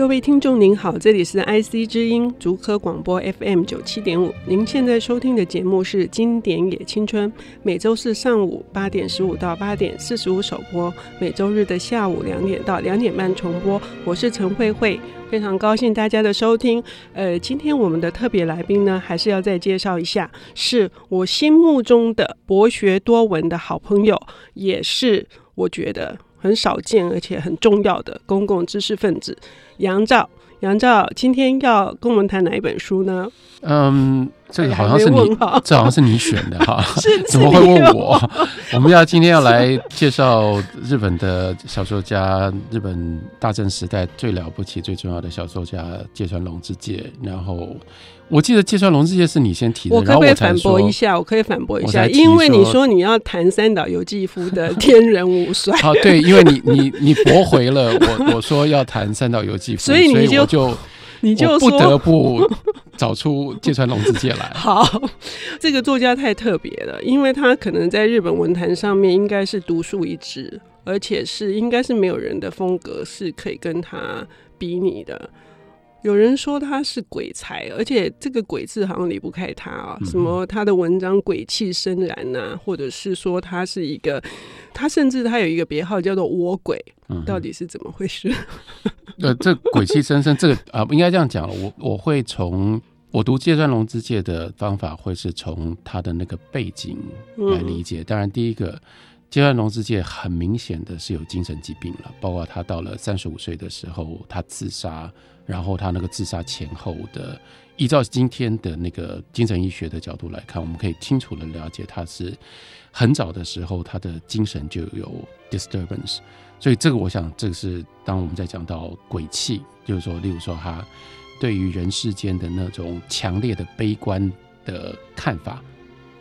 各位听众您好，这里是 IC 之音竹科广播 FM 九七点五。您现在收听的节目是《经典也青春》，每周四上午八点十五到八点四十五首播，每周日的下午两点到两点半重播。我是陈慧慧，非常高兴大家的收听。呃，今天我们的特别来宾呢，还是要再介绍一下，是我心目中的博学多闻的好朋友，也是我觉得。很少见而且很重要的公共知识分子杨照，杨照今天要跟我们谈哪一本书呢？嗯，这个好像是你，这好像是你选的哈，是 怎么会问我？我们要今天要来介绍日本的小说家，日本大正时代最了不起、最重要的小说家芥川龙之介，然后。我记得芥川龙之介是你先提的，我可不可以反驳一下？我可以反驳一下，因为你说你要谈三岛由纪夫的《天人五帅》。好，对，因为你你你驳回了我，我说要谈三岛由纪夫，所以你就就你就不得不找出芥川龙之介来。好，这个作家太特别了，因为他可能在日本文坛上面应该是独树一帜，而且是应该是没有人的风格是可以跟他比拟的。有人说他是鬼才，而且这个“鬼”字好像离不开他啊。什么他的文章鬼气森然呐、啊，或者是说他是一个，他甚至他有一个别号叫做“我鬼”，到底是怎么回事？呃，这鬼气森森，这个啊，应该这样讲了。我我会从我读芥川龙之介的方法，会是从他的那个背景来理解。当然，第一个。芥川龙之介很明显的是有精神疾病了，包括他到了三十五岁的时候，他自杀，然后他那个自杀前后的，依照今天的那个精神医学的角度来看，我们可以清楚的了解，他是很早的时候他的精神就有 disturbance，所以这个我想，这个是当我们在讲到鬼气，就是说，例如说他对于人世间的那种强烈的悲观的看法。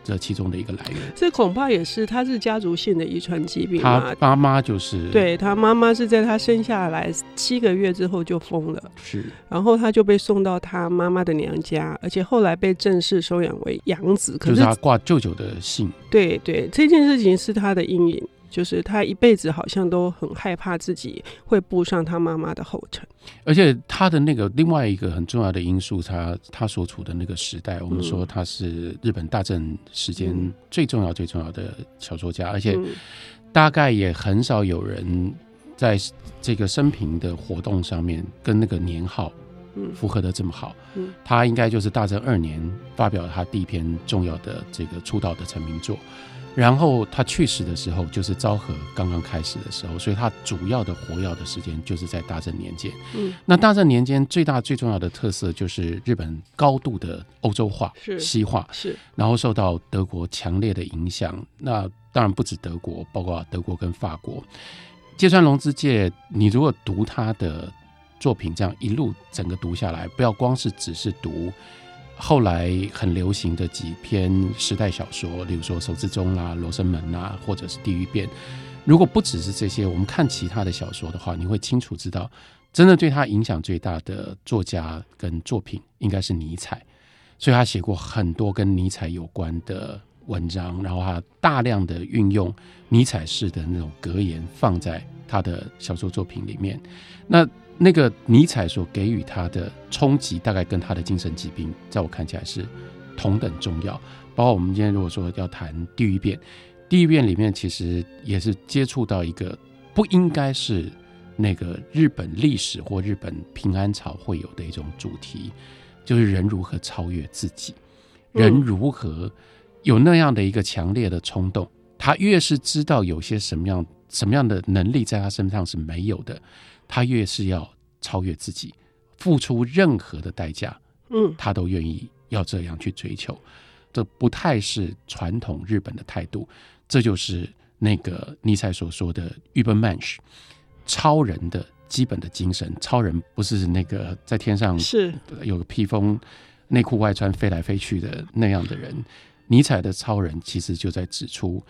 这其中的一个来源，这恐怕也是他是家族性的遗传疾病。他妈妈就是，对，他妈妈是在他生下来七个月之后就疯了，是，然后他就被送到他妈妈的娘家，而且后来被正式收养为养子。可是，就是他挂舅舅的姓。对对，这件事情是他的阴影。就是他一辈子好像都很害怕自己会步上他妈妈的后尘，而且他的那个另外一个很重要的因素，他他所处的那个时代，我们说他是日本大正时间最重要最重要的小说家，而且大概也很少有人在这个生平的活动上面跟那个年号符合的这么好。他应该就是大正二年发表了他第一篇重要的这个出道的成名作。然后他去世的时候，就是昭和刚刚开始的时候，所以他主要的活跃的时间就是在大正年间。嗯，那大正年间最大最重要的特色就是日本高度的欧洲化、西化，是，然后受到德国强烈的影响。那当然不止德国，包括德国跟法国。芥川龙之介，你如果读他的作品，这样一路整个读下来，不要光是只是读。后来很流行的几篇时代小说，例如说手之中啦、罗生门啊，或者是地狱变。如果不只是这些，我们看其他的小说的话，你会清楚知道，真的对他影响最大的作家跟作品应该是尼采。所以他写过很多跟尼采有关的文章，然后他大量的运用尼采式的那种格言放在他的小说作品里面。那那个尼采所给予他的冲击，大概跟他的精神疾病，在我看起来是同等重要。包括我们今天如果说要谈《地狱变》，《地狱变》里面其实也是接触到一个不应该是那个日本历史或日本平安朝会有的一种主题，就是人如何超越自己，人如何有那样的一个强烈的冲动。他越是知道有些什么样什么样的能力在他身上是没有的。他越是要超越自己，付出任何的代价，嗯，他都愿意要这样去追求。这不太是传统日本的态度，这就是那个尼采所说的 Übermensch，超人的基本的精神。超人不是那个在天上是有个披风，内裤外穿飞来飞去的那样的人。尼采的超人其实就在指出，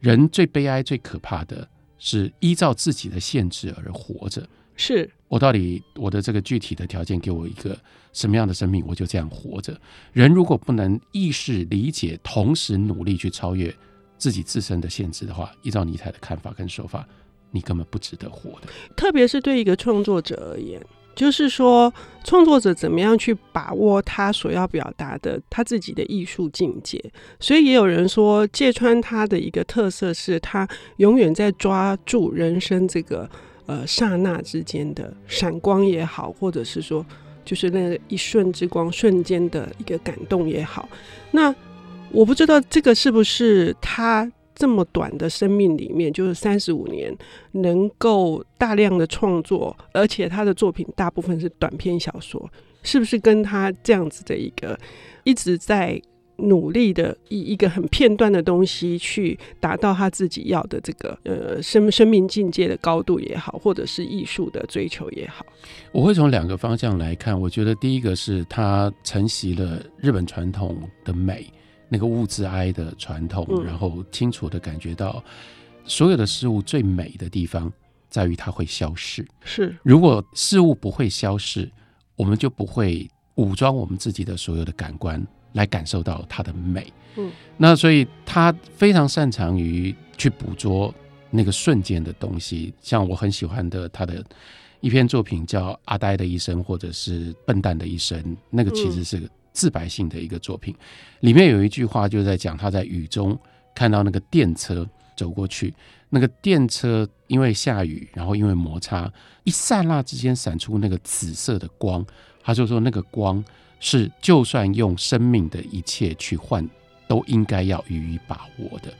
人最悲哀、最可怕的。是依照自己的限制而活着。是我到底我的这个具体的条件给我一个什么样的生命，我就这样活着。人如果不能意识理解，同时努力去超越自己自身的限制的话，依照尼采的看法跟说法，你根本不值得活的。特别是对一个创作者而言，就是说，创作者怎么样去把握他所要表达的他自己的艺术境界。所以也有人说，芥川他的一个特色是他永远在抓住人生这个呃刹那之间的闪光也好，或者是说就是那一瞬之光瞬间的一个感动也好。那我不知道这个是不是他。这么短的生命里面，就是三十五年，能够大量的创作，而且他的作品大部分是短篇小说，是不是跟他这样子的一个一直在努力的以一个很片段的东西去达到他自己要的这个呃生生命境界的高度也好，或者是艺术的追求也好？我会从两个方向来看，我觉得第一个是他承袭了日本传统的美。那个物质哀的传统，然后清楚的感觉到，所有的事物最美的地方在于它会消逝。是，如果事物不会消逝，我们就不会武装我们自己的所有的感官来感受到它的美。嗯，那所以他非常擅长于去捕捉那个瞬间的东西。像我很喜欢的他的一篇作品叫《阿呆的一生》，或者是《笨蛋的一生》，那个其实是个。自白性的一个作品，里面有一句话就在讲他在雨中看到那个电车走过去，那个电车因为下雨，然后因为摩擦，一刹那之间闪出那个紫色的光，他就说那个光是就算用生命的一切去换，都应该要予以把握的。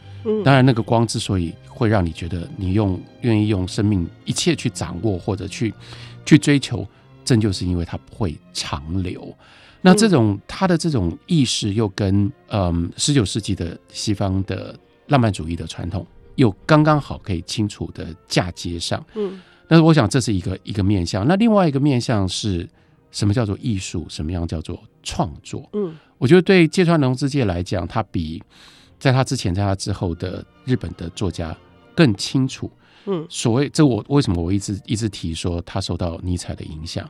当然那个光之所以会让你觉得你用愿意用生命一切去掌握或者去去追求，正就是因为它不会长留。那这种他的这种意识又跟嗯十九世纪的西方的浪漫主义的传统又刚刚好可以清楚的嫁接上，嗯，但是我想这是一个一个面向。那另外一个面向是什么叫做艺术？什么样叫做创作？嗯，我觉得对芥川龙之介来讲，他比在他之前、在他之后的日本的作家更清楚。嗯，所谓这我为什么我一直一直提说他受到尼采的影响，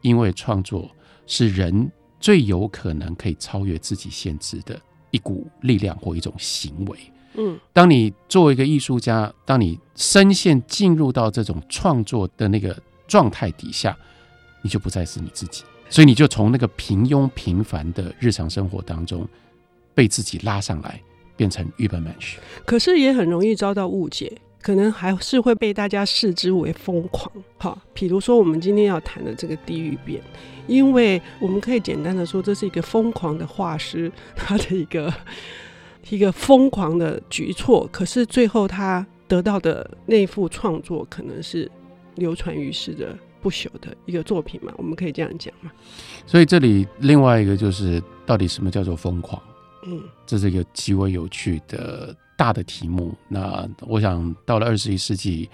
因为创作是人。最有可能可以超越自己限制的一股力量或一种行为。嗯，当你作为一个艺术家，当你深陷进入到这种创作的那个状态底下，你就不再是你自己，所以你就从那个平庸平凡的日常生活当中被自己拉上来，变成日本满血。可是也很容易遭到误解。可能还是会被大家视之为疯狂，哈，比如说我们今天要谈的这个地狱变，因为我们可以简单的说，这是一个疯狂的画师，他的一个 一个疯狂的举措，可是最后他得到的那幅创作，可能是流传于世的不朽的一个作品嘛？我们可以这样讲嘛？所以这里另外一个就是，到底什么叫做疯狂？嗯，这是一个极为有趣的。大的题目，那我想到了二十一世纪，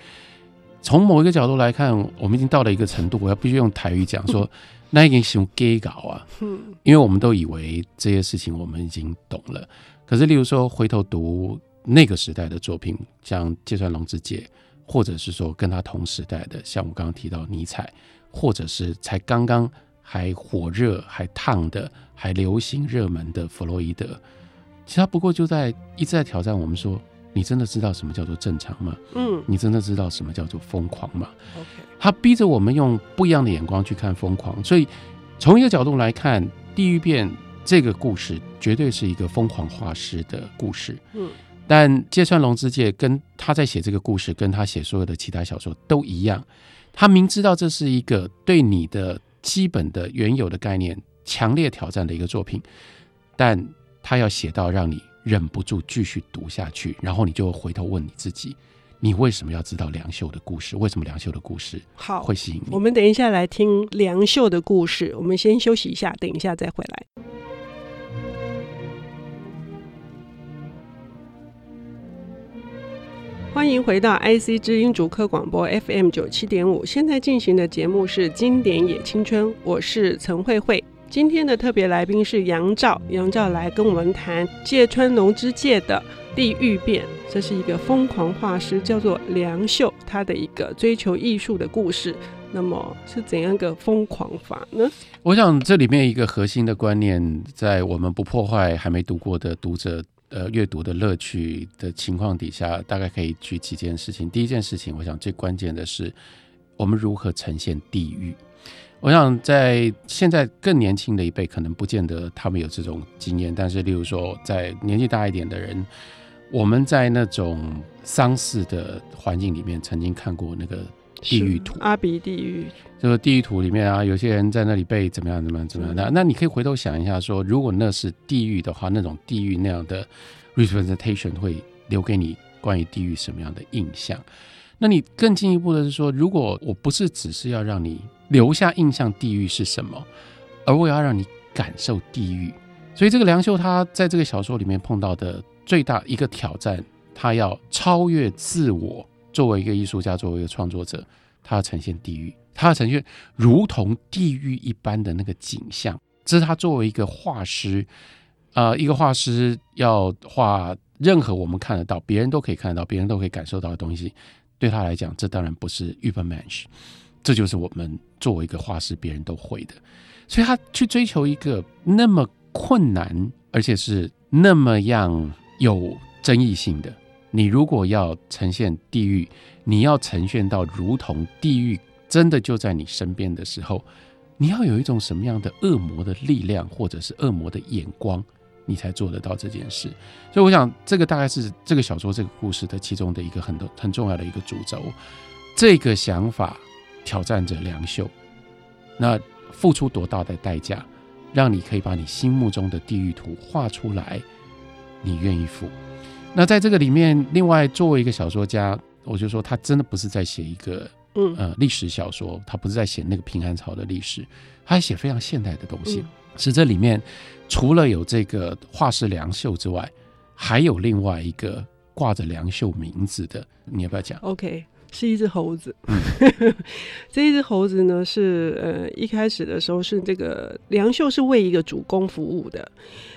从某一个角度来看，我们已经到了一个程度，我要必须用台语讲说，那已经是用 gay 搞啊，因为我们都以为这些事情我们已经懂了。可是，例如说回头读那个时代的作品，像芥川龙之介，或者是说跟他同时代的，像我刚刚提到尼采，或者是才刚刚还火热、还烫的、还流行热门的弗洛伊德。其实他不过就在一直在挑战我们说，你真的知道什么叫做正常吗？嗯，你真的知道什么叫做疯狂吗？OK，他逼着我们用不一样的眼光去看疯狂，所以从一个角度来看，《地狱变》这个故事绝对是一个疯狂画师的故事。嗯，但芥川龙之介跟他在写这个故事，跟他写所有的其他小说都一样，他明知道这是一个对你的基本的原有的概念强烈挑战的一个作品，但。他要写到让你忍不住继续读下去，然后你就回头问你自己：你为什么要知道梁秀的故事？为什么梁秀的故事好会吸引你？我们等一下来听梁秀的故事。我们先休息一下，等一下再回来。欢迎回到 IC 之音竹科广播 FM 九七点五，现在进行的节目是《经典也青春》，我是陈慧慧。今天的特别来宾是杨照，杨照来跟我们谈芥川龙之介的《地狱变》，这是一个疯狂画师叫做梁秀，他的一个追求艺术的故事。那么是怎样个疯狂法呢？我想这里面一个核心的观念，在我们不破坏还没读过的读者呃阅读的乐趣的情况底下，大概可以举几件事情。第一件事情，我想最关键的是我们如何呈现地狱。我想在现在更年轻的一辈，可能不见得他们有这种经验，但是例如说在年纪大一点的人，我们在那种丧事的环境里面，曾经看过那个地狱图，阿鼻地狱，就是地狱图里面啊，有些人在那里被怎么样怎么样怎么样的，那你可以回头想一下说，说如果那是地狱的话，那种地狱那样的 representation 会留给你关于地狱什么样的印象？那你更进一步的是说，如果我不是只是要让你留下印象，地狱是什么，而我要让你感受地狱，所以这个梁秀他在这个小说里面碰到的最大一个挑战，他要超越自我，作为一个艺术家，作为一个创作者，他要呈现地狱，他要呈现如同地狱一般的那个景象，这是他作为一个画师，呃，一个画师要画任何我们看得到、别人都可以看得到、别人都可以感受到的东西。对他来讲，这当然不是 Übermensch，这就是我们作为一个画师，别人都会的。所以他去追求一个那么困难，而且是那么样有争议性的。你如果要呈现地狱，你要呈现到如同地狱真的就在你身边的时候，你要有一种什么样的恶魔的力量，或者是恶魔的眼光。你才做得到这件事，所以我想，这个大概是这个小说这个故事的其中的一个很多很重要的一个主轴。这个想法挑战者梁秀，那付出多大的代价，让你可以把你心目中的地狱图画出来？你愿意付？那在这个里面，另外作为一个小说家，我就说他真的不是在写一个嗯呃历史小说，他不是在写那个平安朝的历史，他写非常现代的东西。是这里面除了有这个画师梁秀之外，还有另外一个挂着梁秀名字的，你要不要讲？OK，是一只猴子。嗯、这一只猴子呢，是呃一开始的时候是这个梁秀是为一个主公服务的。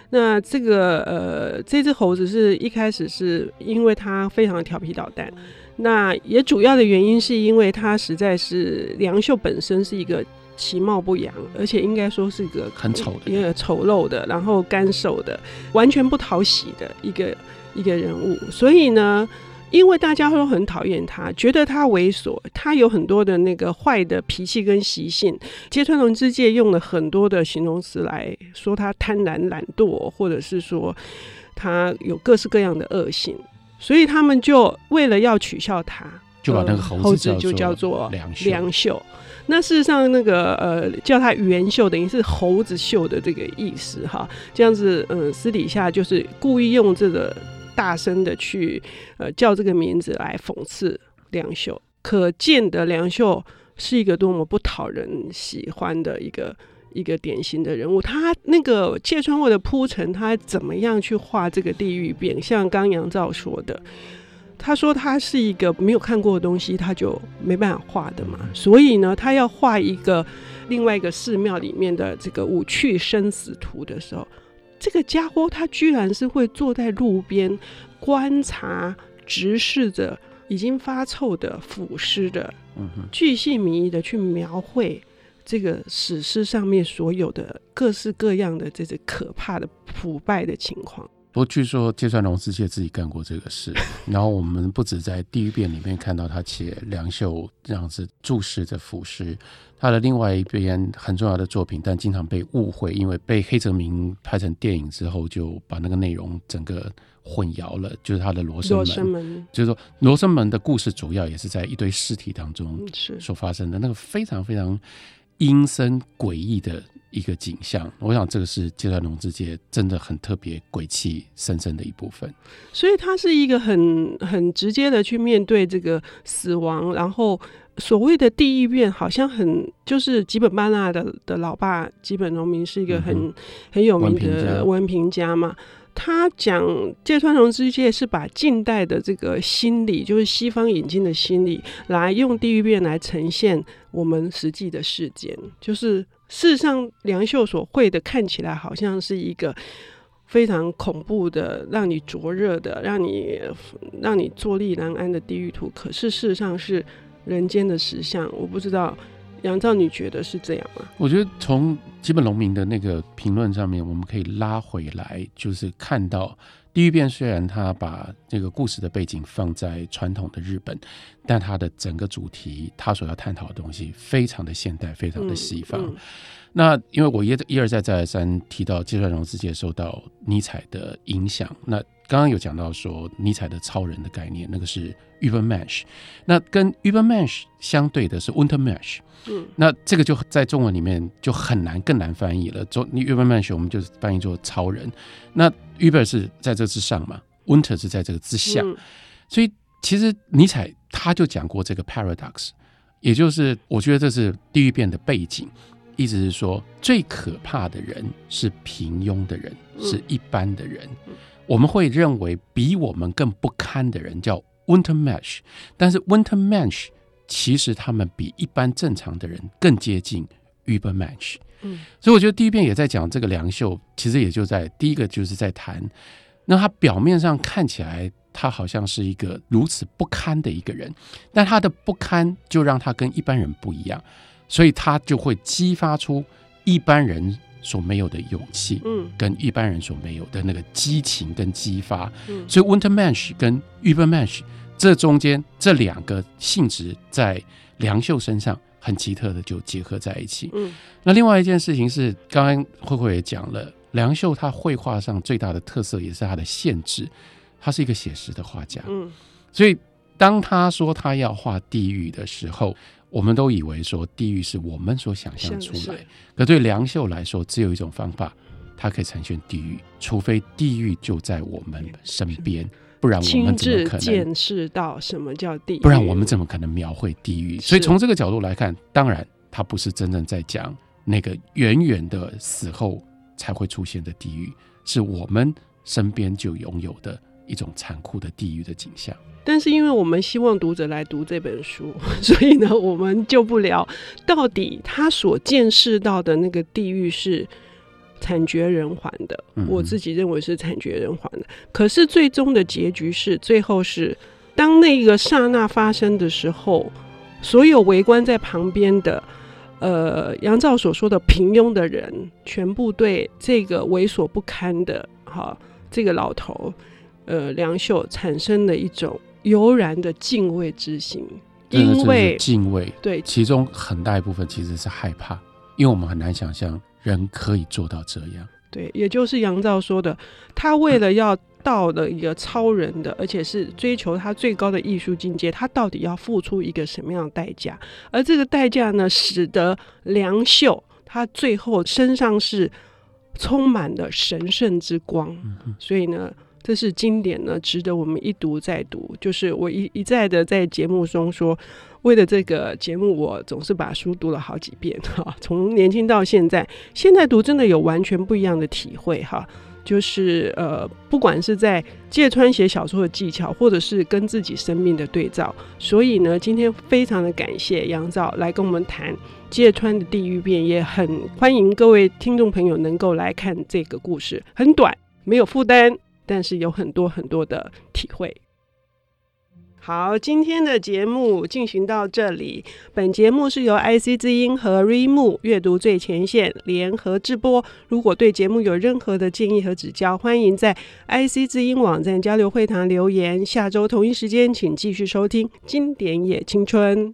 那这个呃这只猴子是一开始是因为他非常的调皮捣蛋，那也主要的原因是因为他实在是梁秀本身是一个。其貌不扬，而且应该说是一个很丑的、一个丑陋的，然后干瘦的，完全不讨喜的一个一个人物。所以呢，因为大家都很讨厌他，觉得他猥琐，他有很多的那个坏的脾气跟习性。芥川龙之介用了很多的形容词来说他贪婪、懒惰，或者是说他有各式各样的恶性。所以他们就为了要取笑他，就把那个猴子就叫做梁秀。那事实上，那个呃，叫他元秀，等于是猴子秀的这个意思哈。这样子，嗯、私底下就是故意用这个大声的去呃叫这个名字来讽刺梁秀，可见的梁秀是一个多么不讨人喜欢的一个一个典型的人物。他那个芥川为了铺陈，他怎么样去画这个地狱变？像刚杨照说的。他说他是一个没有看过的东西，他就没办法画的嘛。所以呢，他要画一个另外一个寺庙里面的这个五趣生死图的时候，这个家伙他居然是会坐在路边观察、直视着已经发臭的腐尸的，巨细靡遗的去描绘这个史诗上面所有的各式各样的这些可怕的腐败的情况。不过据说芥川龙之介自己干过这个事，然后我们不止在《地狱变》里面看到他写梁秀这样子注视着腐尸，他的另外一边很重要的作品，但经常被误会，因为被黑泽明拍成电影之后，就把那个内容整个混淆了。就是他的《罗生门》，生门就是说《罗生门》的故事主要也是在一堆尸体当中所发生的那个非常非常阴森诡异的。一个景象，我想这个是芥川龙之介真的很特别、鬼气深深的一部分。所以他是一个很很直接的去面对这个死亡，然后所谓的地狱变，好像很就是吉本班纳的的老爸吉本农民是一个很、嗯、很有名的文评家嘛。他讲芥川龙之介是把近代的这个心理，就是西方引进的心理，来用地狱变来呈现我们实际的事件，就是。事实上，梁秀所绘的看起来好像是一个非常恐怖的、让你灼热的、让你让你坐立难安的地狱图。可是事实上是人间的实相。我不知道杨照，你觉得是这样吗？我觉得从基本农民的那个评论上面，我们可以拉回来，就是看到地狱变虽然他把这个故事的背景放在传统的日本，但他的整个主题，他所要探讨的东西非常的现代，非常的西方。嗯嗯、那因为我一一而再再而三提到芥川龙之介受到尼采的影响，那刚刚有讲到说尼采的超人的概念，那个是 Übermensch，那跟 Übermensch 相对的是 Untermensch。嗯，那这个就在中文里面就很难，更难翻译了。中你 Übermensch 我们就翻译做超人。那 Uber 是在这之上嘛，Unter 是在这个之下。嗯、所以其实尼采他就讲过这个 paradox，也就是我觉得这是地狱变的背景，意思是说最可怕的人是平庸的人，嗯、是一般的人。我们会认为比我们更不堪的人叫 winter match，但是 winter match。其实他们比一般正常的人更接近 Übermensch。嗯，所以我觉得第一遍也在讲这个梁秀，其实也就在第一个就是在谈，那他表面上看起来他好像是一个如此不堪的一个人，但他的不堪就让他跟一般人不一样，所以他就会激发出一般人所没有的勇气，嗯，跟一般人所没有的那个激情跟激发，嗯，所以 Wintermanch 跟 Ubermanch。这中间这两个性质在梁秀身上很奇特的就结合在一起。嗯，那另外一件事情是，刚刚慧慧也讲了，梁秀他绘画上最大的特色也是他的限制，他是一个写实的画家。嗯，所以当他说他要画地狱的时候，我们都以为说地狱是我们所想象出来，可对梁秀来说，只有一种方法，他可以呈现地狱，除非地狱就在我们身边。不然我们怎么可能见识到什么叫地狱？不然我们怎么可能描绘地狱？所以从这个角度来看，当然他不是真正在讲那个远远的死后才会出现的地狱，是我们身边就拥有的一种残酷的地狱的景象。但是因为我们希望读者来读这本书，所以呢，我们就不聊到底他所见识到的那个地狱是。惨绝人寰的，我自己认为是惨绝人寰的。可是最终的结局是，最后是当那个刹那发生的时候，所有围观在旁边的，呃，杨照所说的平庸的人，全部对这个猥琐不堪的哈这个老头，呃，梁秀产生了一种悠然的敬畏之心，因为敬畏，对，其中很大一部分其实是害怕，因为我们很难想象。人可以做到这样，对，也就是杨照说的，他为了要到了一个超人的，嗯、而且是追求他最高的艺术境界，他到底要付出一个什么样的代价？而这个代价呢，使得梁秀他最后身上是充满了神圣之光，嗯、所以呢，这是经典呢，值得我们一读再读。就是我一一再的在节目中说。为了这个节目，我总是把书读了好几遍哈。从年轻到现在，现在读真的有完全不一样的体会哈。就是呃，不管是在芥川写小说的技巧，或者是跟自己生命的对照。所以呢，今天非常的感谢杨照来跟我们谈芥川的《地狱变》，也很欢迎各位听众朋友能够来看这个故事。很短，没有负担，但是有很多很多的体会。好，今天的节目进行到这里。本节目是由 IC 之音和 Readmoo 阅读最前线联合制播。如果对节目有任何的建议和指教，欢迎在 IC 之音网站交流会堂留言。下周同一时间，请继续收听《经典也青春》。